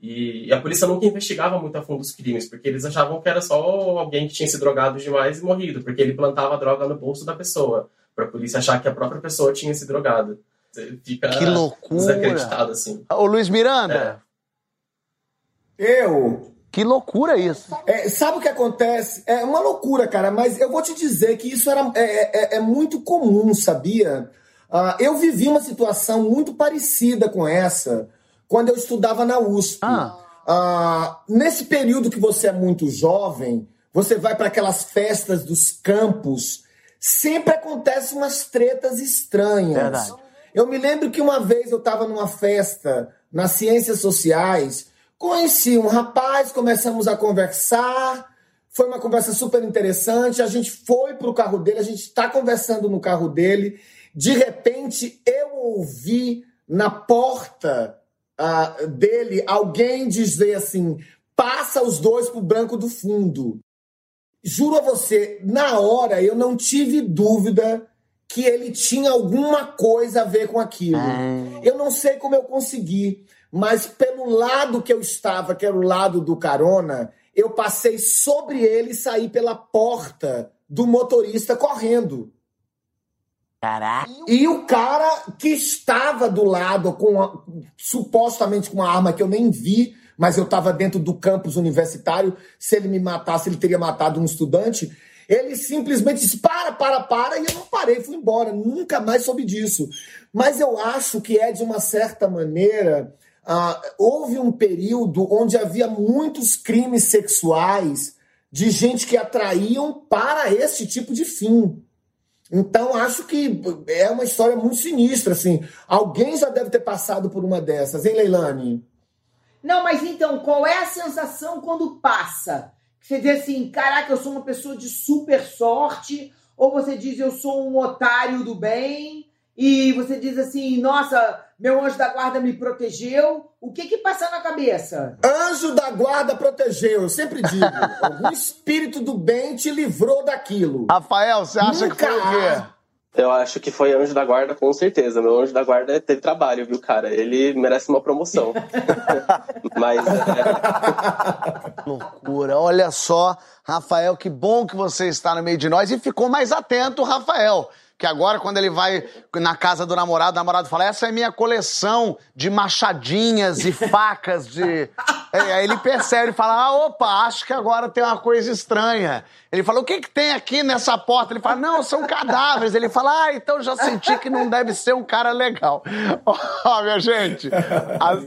E, e a polícia nunca investigava muito a fundo os crimes porque eles achavam que era só alguém que tinha se drogado demais e morrido porque ele plantava a droga no bolso da pessoa para a polícia achar que a própria pessoa tinha se drogado. Você fica Que loucura! desacreditado assim. Ô, Luiz Miranda, Eu. Que loucura isso. É, sabe o que acontece? É uma loucura, cara, mas eu vou te dizer que isso era, é, é- é muito comum, sabia? Ah, eu vivi uma situação muito parecida com essa quando eu estudava na USP. Ah. Ah, nesse período que você é muito jovem, você vai para aquelas festas dos campos, sempre acontecem umas tretas estranhas. Verdade. Eu me lembro que uma vez eu estava numa festa nas ciências sociais, conheci um rapaz, começamos a conversar, foi uma conversa super interessante. A gente foi pro carro dele, a gente está conversando no carro dele. De repente, eu ouvi na porta ah, dele alguém dizer assim: passa os dois pro branco do fundo. Juro a você, na hora eu não tive dúvida que ele tinha alguma coisa a ver com aquilo. Eu não sei como eu consegui, mas pelo lado que eu estava, que era o lado do carona, eu passei sobre ele e saí pela porta do motorista correndo. Caraca. E o cara que estava do lado, com a- supostamente com uma arma que eu nem vi, mas eu estava dentro do campus universitário, se ele me matasse, ele teria matado um estudante. Ele simplesmente disse: para, para, para, e eu não parei, fui embora, nunca mais soube disso. Mas eu acho que é de uma certa maneira. Ah, houve um período onde havia muitos crimes sexuais de gente que atraíam para esse tipo de fim. Então, acho que é uma história muito sinistra, assim. Alguém já deve ter passado por uma dessas, hein, Leilani? Não, mas então, qual é a sensação quando passa? Você diz assim, caraca, eu sou uma pessoa de super sorte, ou você diz, eu sou um otário do bem, e você diz assim, nossa, meu anjo da guarda me protegeu. O que que passa na cabeça? Anjo da guarda protegeu, eu sempre digo. Algum espírito do bem te livrou daquilo. Rafael, você acha que foi o quê? Eu acho que foi anjo da guarda, com certeza. Meu anjo da guarda teve trabalho, viu, cara? Ele merece uma promoção. Mas é, Loucura. Olha só, Rafael, que bom que você está no meio de nós e ficou mais atento, Rafael. Que agora, quando ele vai na casa do namorado, o namorado fala: Essa é minha coleção de machadinhas e facas de. É, aí ele percebe, ele fala: Ah, opa, acho que agora tem uma coisa estranha. Ele fala: O que, que tem aqui nessa porta? Ele fala: Não, são cadáveres. Ele fala: Ah, então já senti que não deve ser um cara legal. Ó, minha gente, as,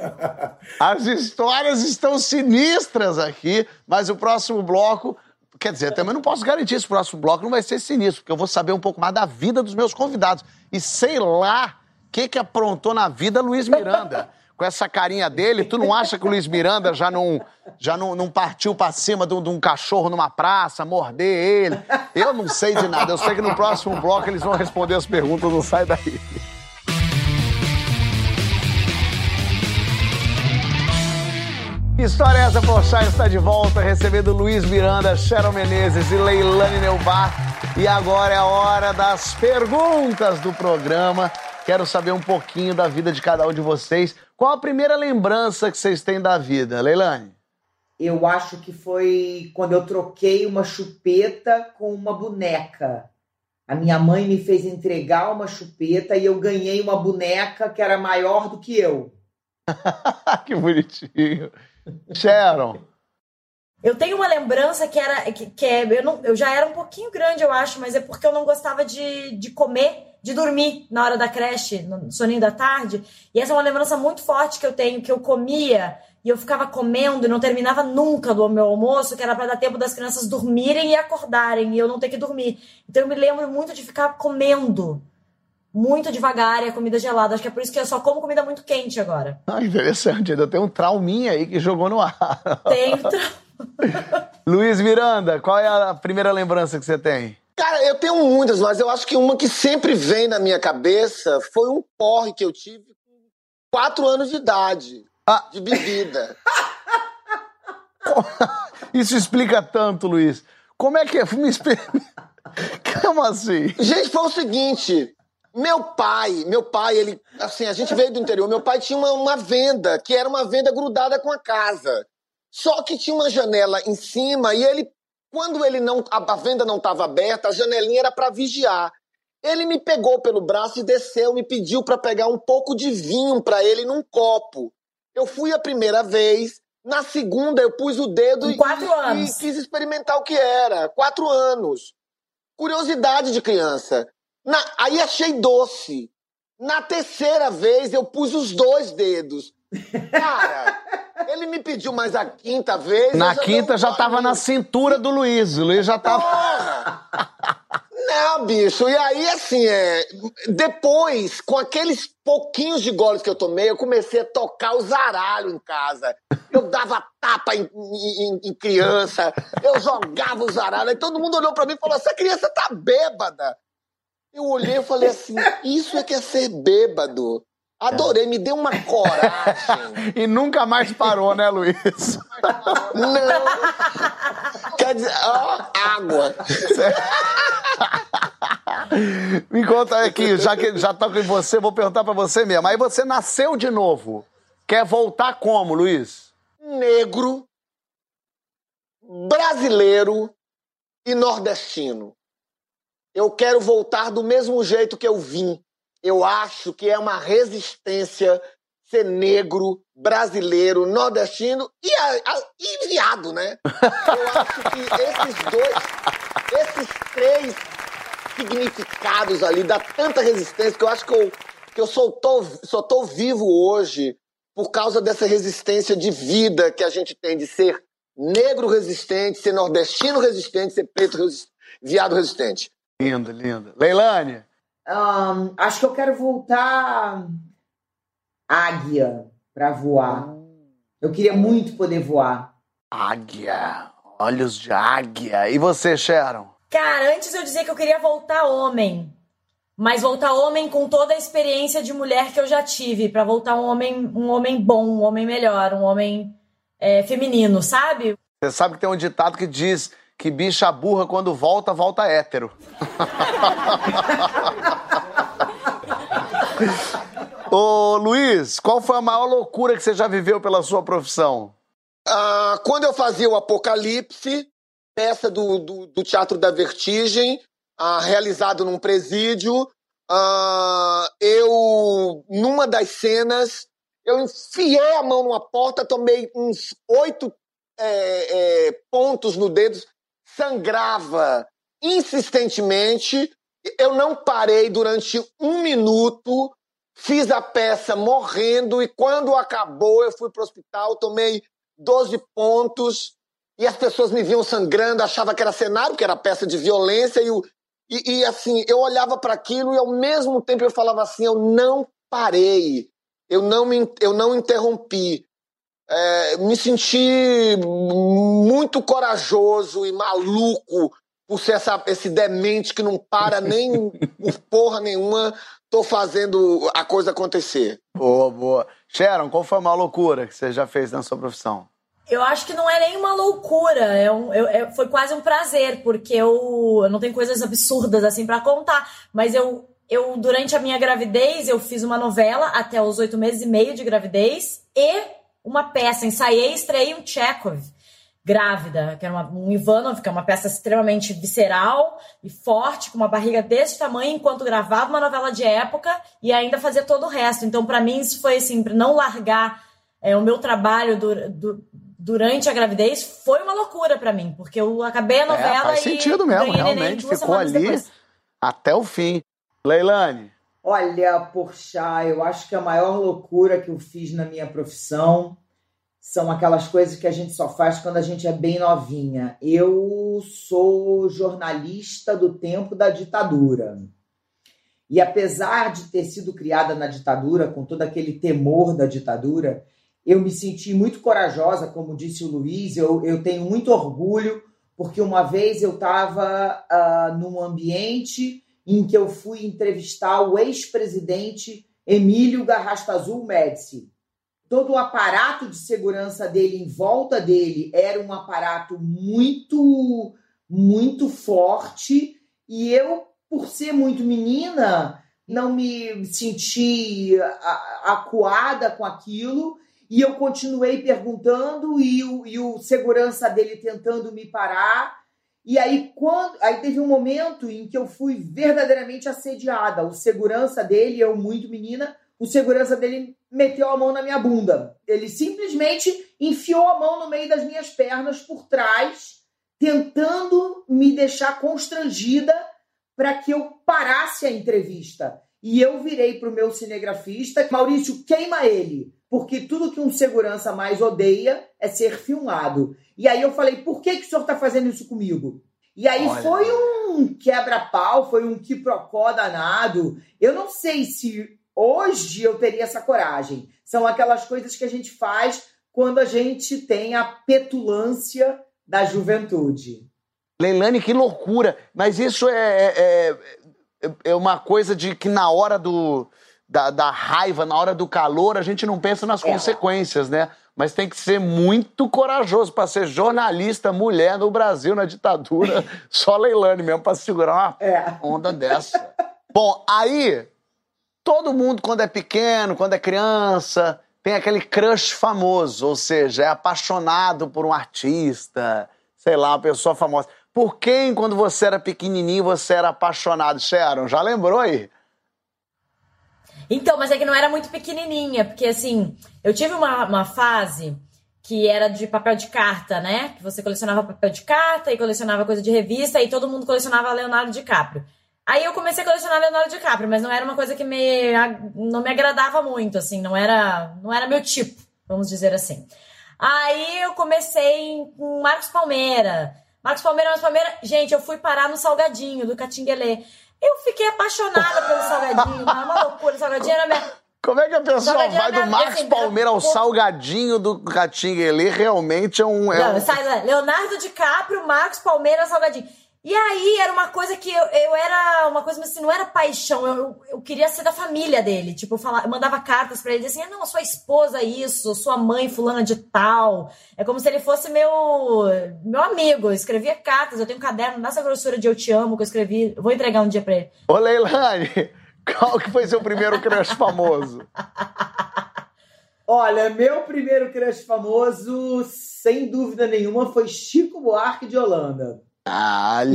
as histórias estão sinistras aqui, mas o próximo bloco. Quer dizer, também não posso garantir esse próximo bloco não vai ser sinistro, porque eu vou saber um pouco mais da vida dos meus convidados. E sei lá o que, que aprontou na vida Luiz Miranda. Com essa carinha dele, tu não acha que o Luiz Miranda já não, já não, não partiu pra cima de um, de um cachorro numa praça, morder ele? Eu não sei de nada. Eu sei que no próximo bloco eles vão responder as perguntas, não sai daí. História é essa, Porchat está de volta, recebendo Luiz Miranda, Cheryl Menezes e Leilane Neubar. E agora é a hora das perguntas do programa. Quero saber um pouquinho da vida de cada um de vocês. Qual a primeira lembrança que vocês têm da vida, Leilane? Eu acho que foi quando eu troquei uma chupeta com uma boneca. A minha mãe me fez entregar uma chupeta e eu ganhei uma boneca que era maior do que eu. que bonitinho. Sharon. Eu tenho uma lembrança que era. Que, que é, eu, não, eu já era um pouquinho grande, eu acho, mas é porque eu não gostava de, de comer, de dormir na hora da creche, no soninho da tarde. E essa é uma lembrança muito forte que eu tenho, que eu comia e eu ficava comendo e não terminava nunca do meu almoço, que era para dar tempo das crianças dormirem e acordarem e eu não ter que dormir. Então eu me lembro muito de ficar comendo muito devagar e a comida gelada. Acho que é por isso que eu só como comida muito quente agora. Ah, interessante, ainda tem um trauminha aí que jogou no ar. Tenho. tra- Luiz Miranda, qual é a primeira lembrança que você tem? Cara, eu tenho muitas, mas eu acho que uma que sempre vem na minha cabeça foi um porre que eu tive com quatro anos de idade. Ah. De bebida. Isso explica tanto, Luiz. Como é que é? Me explica. Como assim? Gente, foi o seguinte. Meu pai, meu pai, ele, assim, a gente veio do interior. Meu pai tinha uma, uma venda, que era uma venda grudada com a casa. Só que tinha uma janela em cima e ele, quando ele não, a, a venda não estava aberta, a janelinha era para vigiar. Ele me pegou pelo braço e desceu, me pediu para pegar um pouco de vinho para ele num copo. Eu fui a primeira vez, na segunda eu pus o dedo e, e quis experimentar o que era. Quatro anos. Curiosidade de criança. Na- aí achei doce. Na terceira vez eu pus os dois dedos. Cara, ele me pediu mais a quinta vez. Na já quinta já tava na cintura do Luiz. O Luiz já tava. Porra! Não, bicho. E aí, assim, é... depois, com aqueles pouquinhos de goles que eu tomei, eu comecei a tocar o zaralho em casa. Eu dava tapa em, em- em criança, eu jogava o zaralho. Aí todo mundo olhou pra mim e falou: essa criança tá bêbada. Eu olhei e falei assim: isso é que é ser bêbado. Adorei, me deu uma coragem. E nunca mais parou, né, Luiz? Não. Quer dizer, ó, água. Me conta aqui, já que já toco em você, vou perguntar pra você mesmo. Aí você nasceu de novo. Quer voltar como, Luiz? negro, brasileiro e nordestino. Eu quero voltar do mesmo jeito que eu vim. Eu acho que é uma resistência ser negro, brasileiro, nordestino e, a, a, e viado, né? Eu acho que esses dois, esses três significados ali dá tanta resistência que eu acho que eu, que eu só, tô, só tô vivo hoje por causa dessa resistência de vida que a gente tem de ser negro resistente, ser nordestino resistente, ser preto resistente, viado resistente. Lindo, lindo. Leilane? Um, acho que eu quero voltar águia para voar. Eu queria muito poder voar. Águia. Olhos de águia. E você, Sharon? Cara, antes eu dizia que eu queria voltar homem. Mas voltar homem com toda a experiência de mulher que eu já tive. para voltar um homem, um homem bom, um homem melhor, um homem é, feminino, sabe? Você sabe que tem um ditado que diz que bicha burra quando volta, volta hétero. Ô Luiz, qual foi a maior loucura que você já viveu pela sua profissão? Ah, quando eu fazia o Apocalipse, peça do, do, do Teatro da Vertigem, ah, realizado num presídio, ah, eu, numa das cenas, eu enfiei a mão numa porta, tomei uns oito é, é, pontos no dedo, sangrava insistentemente. Eu não parei durante um minuto, fiz a peça morrendo e quando acabou eu fui para o hospital, tomei 12 pontos e as pessoas me viam sangrando, achava que era cenário, que era peça de violência e, e, e assim, eu olhava para aquilo e ao mesmo tempo eu falava assim, eu não parei, eu não, me, eu não interrompi é, me senti muito corajoso e maluco por ser essa, esse demente que não para nem por porra nenhuma, tô fazendo a coisa acontecer. Boa, boa. Sharon, qual foi a maior loucura que você já fez na sua profissão? Eu acho que não é nem uma loucura, é um, eu, é, foi quase um prazer, porque eu, eu não tenho coisas absurdas assim para contar, mas eu, eu, durante a minha gravidez, eu fiz uma novela até os oito meses e meio de gravidez e uma peça, ensaiei e estreiei um Chekhov, grávida, que era uma, um Ivanov, que é uma peça extremamente visceral e forte, com uma barriga desse tamanho, enquanto gravava uma novela de época e ainda fazia todo o resto. Então, para mim, isso foi assim, não largar é, o meu trabalho do, do, durante a gravidez, foi uma loucura para mim, porque eu acabei a novela é, faz e sentido mesmo, realmente, ficou ali depois. até o fim. Leilane, Olha, Porchat, eu acho que a maior loucura que eu fiz na minha profissão são aquelas coisas que a gente só faz quando a gente é bem novinha. Eu sou jornalista do tempo da ditadura. E apesar de ter sido criada na ditadura, com todo aquele temor da ditadura, eu me senti muito corajosa, como disse o Luiz. Eu, eu tenho muito orgulho, porque uma vez eu estava uh, num ambiente em que eu fui entrevistar o ex-presidente Emílio Garrastazu Médici. Todo o aparato de segurança dele em volta dele era um aparato muito, muito forte. E eu, por ser muito menina, não me senti acuada com aquilo. E eu continuei perguntando e o, e o segurança dele tentando me parar e aí, quando. Aí teve um momento em que eu fui verdadeiramente assediada. O segurança dele, eu muito menina, o segurança dele meteu a mão na minha bunda. Ele simplesmente enfiou a mão no meio das minhas pernas por trás, tentando me deixar constrangida para que eu parasse a entrevista. E eu virei para o meu cinegrafista, Maurício, queima ele, porque tudo que um segurança mais odeia é ser filmado. E aí eu falei, por que, que o senhor está fazendo isso comigo? E aí Olha. foi um quebra-pau, foi um quiprocó danado. Eu não sei se hoje eu teria essa coragem. São aquelas coisas que a gente faz quando a gente tem a petulância da juventude. Leilane, que loucura! Mas isso é, é, é, é uma coisa de que na hora do, da, da, raiva, na hora do calor, a gente não pensa nas é. consequências, né? Mas tem que ser muito corajoso para ser jornalista mulher no Brasil, na ditadura. Só Leilane mesmo para segurar uma é. onda dessa. Bom, aí, todo mundo, quando é pequeno, quando é criança, tem aquele crush famoso, ou seja, é apaixonado por um artista, sei lá, uma pessoa famosa. Por quem, quando você era pequenininho, você era apaixonado? Sharon, já lembrou aí? Então, mas é que não era muito pequenininha, porque assim, eu tive uma, uma fase que era de papel de carta, né? Que você colecionava papel de carta e colecionava coisa de revista e todo mundo colecionava Leonardo DiCaprio. Aí eu comecei a colecionar Leonardo DiCaprio, mas não era uma coisa que me, não me agradava muito, assim, não era, não era meu tipo, vamos dizer assim. Aí eu comecei com Marcos Palmeira. Marcos Palmeira, Marcos Palmeira. Gente, eu fui parar no Salgadinho, do Catinguelê. Eu fiquei apaixonada pelo Salgadinho, uma loucura. O Salgadinho era minha... Como é que a pessoa Salgadinho vai do Marcos Palmeira ao Salgadinho do Catinguelê? Realmente é um... É Não, um... sai- Leonardo DiCaprio, Marcos Palmeira, Salgadinho. E aí era uma coisa que eu, eu era uma coisa, mas assim, não era paixão, eu, eu, queria ser da família dele. Tipo, eu, falava, eu mandava cartas pra ele assim: ah, não, sua esposa é isso, sua mãe fulana de tal. É como se ele fosse meu meu amigo. Eu escrevia cartas, eu tenho um caderno nessa grossura de Eu Te Amo que eu escrevi. Eu vou entregar um dia pra ele. Ô, Leilani, qual que foi seu primeiro crush famoso? Olha, meu primeiro crush famoso, sem dúvida nenhuma, foi Chico Buarque de Holanda.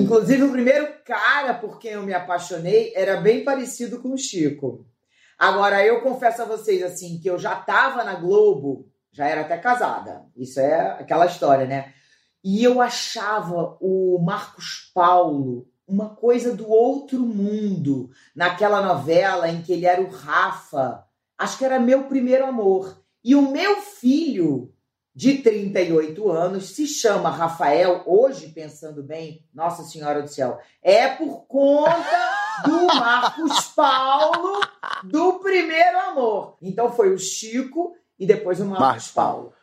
Inclusive, o primeiro cara por quem eu me apaixonei era bem parecido com o Chico. Agora, eu confesso a vocês, assim, que eu já tava na Globo, já era até casada. Isso é aquela história, né? E eu achava o Marcos Paulo uma coisa do outro mundo naquela novela em que ele era o Rafa. Acho que era meu primeiro amor. E o meu filho, de 38 anos, se chama Rafael, hoje, pensando bem, Nossa Senhora do Céu, é por conta do Marcos Paulo do primeiro amor. Então foi o Chico e depois o Marcos, Marcos Paulo.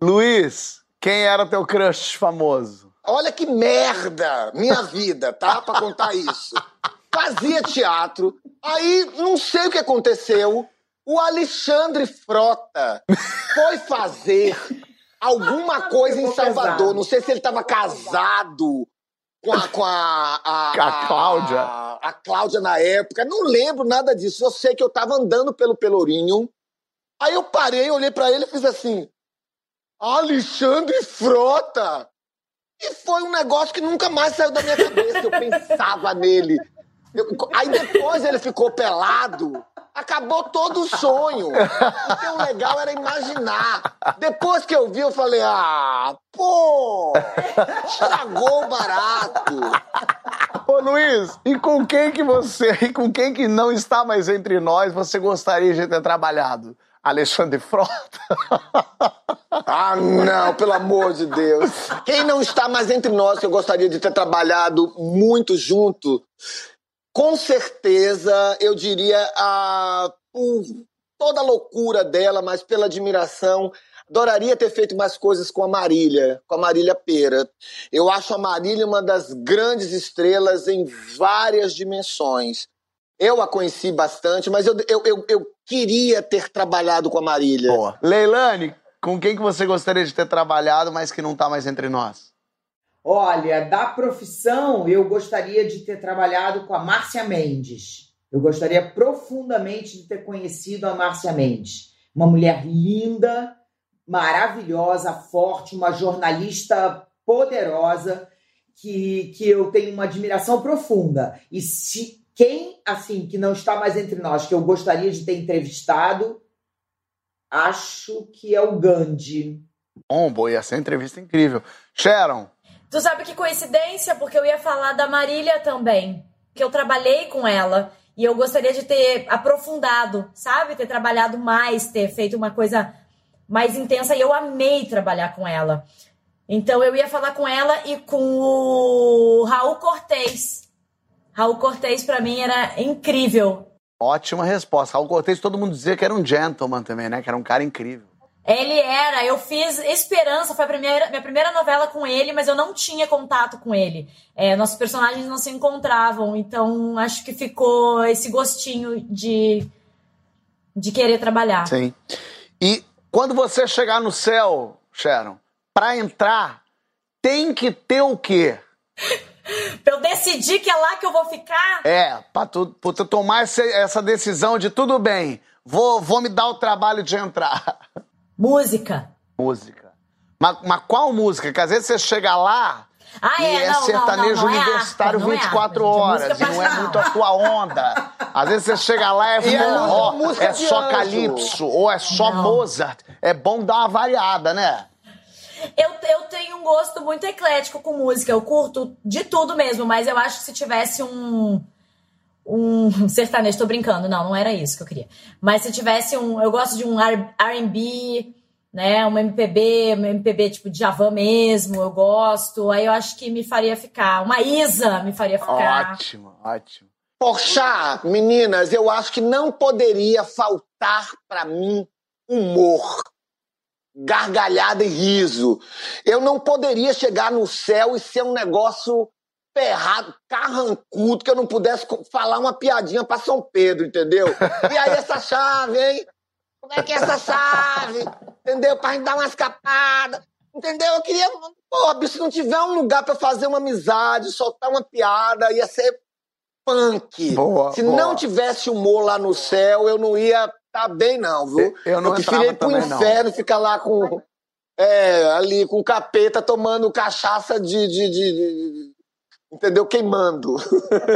Luiz, quem era teu crush famoso? Olha que merda minha vida, tá? Pra contar isso. Fazia teatro, aí não sei o que aconteceu. O Alexandre Frota foi fazer alguma coisa em Salvador. Não sei se ele estava casado com a, com a, a, A Cláudia. A, a Cláudia na época. Não lembro nada disso. Eu sei que eu tava andando pelo Pelourinho. Aí eu parei, olhei pra ele e fiz assim: Alexandre Frota! E foi um negócio que nunca mais saiu da minha cabeça. Eu pensava nele. Aí depois ele ficou pelado. Acabou todo o sonho. O legal era imaginar. Depois que eu vi, eu falei: ah, pô! Estragou o barato. Ô Luiz, e com quem que você, e com quem que não está mais entre nós, você gostaria de ter trabalhado? Alexandre Frota? Ah, não, pelo amor de Deus. Quem não está mais entre nós, que eu gostaria de ter trabalhado muito junto, com certeza eu diria a, por toda a loucura dela, mas pela admiração. Adoraria ter feito mais coisas com a Marília, com a Marília Pera. Eu acho a Marília uma das grandes estrelas em várias dimensões. Eu a conheci bastante, mas eu, eu, eu, eu queria ter trabalhado com a Marília. Boa. Com quem que você gostaria de ter trabalhado, mas que não está mais entre nós? Olha, da profissão, eu gostaria de ter trabalhado com a Márcia Mendes. Eu gostaria profundamente de ter conhecido a Márcia Mendes. Uma mulher linda, maravilhosa, forte, uma jornalista poderosa que, que eu tenho uma admiração profunda. E se quem, assim, que não está mais entre nós, que eu gostaria de ter entrevistado, acho que é o Gandhi. Bom, boa, ia ser entrevista incrível. Sharon, Tu sabe que coincidência, porque eu ia falar da Marília também. Que eu trabalhei com ela e eu gostaria de ter aprofundado, sabe? Ter trabalhado mais, ter feito uma coisa mais intensa e eu amei trabalhar com ela. Então eu ia falar com ela e com o Raul Cortez. Raul Cortez pra mim era incrível. ótima resposta. Raul Cortez, todo mundo dizia que era um gentleman também, né? Que era um cara incrível. Ele era, eu fiz Esperança, foi a primeira, minha primeira novela com ele, mas eu não tinha contato com ele. É, nossos personagens não se encontravam, então acho que ficou esse gostinho de, de querer trabalhar. Sim. E quando você chegar no céu, Sharon, pra entrar, tem que ter o quê? Pra eu decidir que é lá que eu vou ficar, É, pra tu, pra tu tomar esse- essa decisão de tudo bem, vou, vou me dar o trabalho de entrar. música. música. Mas, mas qual música? Que às vezes você chega lá Ah, e é, é não, sertanejo não, não, não é universitário é 24 harpa, gente, é horas. e não é muito a tua onda. Às vezes você chega lá e E é é, é só anjo. calypso ou é só Não. Mozart. É bom dar uma variada, né? Eu, eu tenho um gosto muito eclético com música. Eu curto de tudo mesmo, mas eu acho que se tivesse um. Um sertanejo, tô brincando, não, não era isso que eu queria. Mas se tivesse um. Eu gosto de um RB, né? Um MPB, um MPB tipo de Javan mesmo, eu gosto. Aí eu acho que me faria ficar. Uma Isa me faria ficar. Ótimo, ótimo. Porchat, meninas, eu acho que não poderia faltar pra mim humor, gargalhada e riso. Eu não poderia chegar no céu e ser um negócio ferrado, carrancudo, que eu não pudesse falar uma piadinha pra São Pedro, entendeu? E aí essa chave, hein? Como é que é essa chave? Entendeu? Pra gente dar uma escapada. Entendeu? Eu queria. Pô, bicho, se não tiver um lugar pra fazer uma amizade, soltar uma piada, ia ser punk. Boa, Se boa. não tivesse humor lá no céu, eu não ia estar bem, não, viu? Eu não preferia ir pro também, não. inferno ficar lá com. É, ali com o capeta tomando cachaça de, de- de- de- entendeu? Queimando.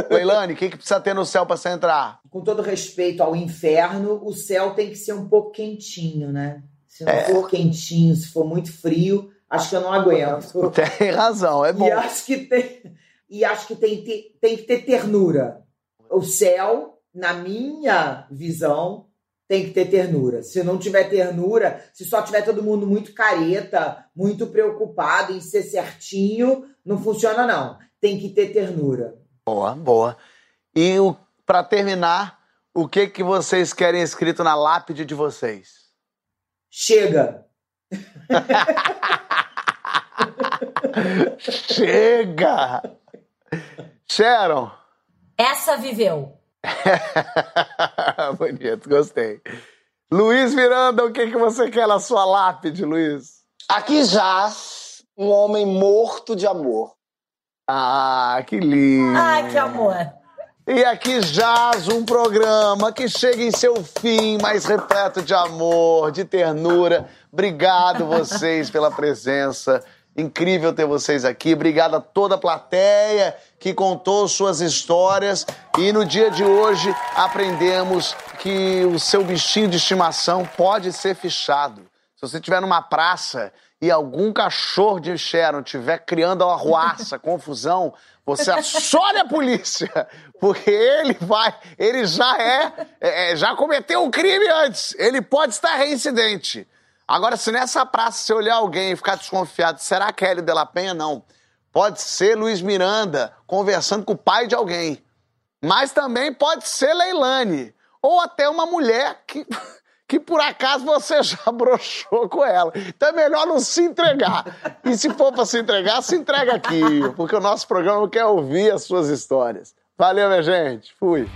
Leilane, o que, que precisa ter no céu pra você entrar? Com todo respeito ao inferno, o céu tem que ser um pouco quentinho, né? Se É. não for quentinho, se for muito frio, acho que eu não aguento. Tem razão, é bom. E acho que tem, e acho que tem, te- tem que ter ternura. O céu, na minha visão, tem que ter ternura. Se não tiver ternura, se só tiver todo mundo muito careta, muito preocupado em ser certinho, não funciona não. Tem que ter ternura. Boa, boa. E o, pra terminar, o que, que vocês querem escrito na lápide de vocês? Chega. Chega! Sharon! Essa viveu. Bonito, gostei. Luiz Miranda, o que, que você quer na sua lápide, Luiz? Aqui jaz um homem morto de amor. Ah, que lindo! Ai, que amor. E aqui jaz um programa que chega em seu fim, mas repleto de amor, de ternura. Obrigado vocês pela presença. Incrível ter vocês aqui. Obrigado a toda a plateia que contou suas histórias. E no dia de hoje aprendemos que o seu bichinho de estimação pode ser fichado. Se você estiver numa praça e algum cachorro de Sharon estiver criando arruaça, confusão, você acione a polícia, porque ele vai, ele já é, é, já cometeu um crime antes, ele pode estar reincidente. Agora, se nessa praça você olhar alguém e ficar desconfiado, será que é Hélio de la Penha? Não. Pode ser Luiz Miranda conversando com o pai de alguém. Mas também pode ser Leilane. Ou até uma mulher que, que por acaso você já broxou com ela. Então é melhor não se entregar. E se for para se entregar, se entrega aqui, porque o nosso programa quer ouvir as suas histórias. Valeu, minha gente. Fui.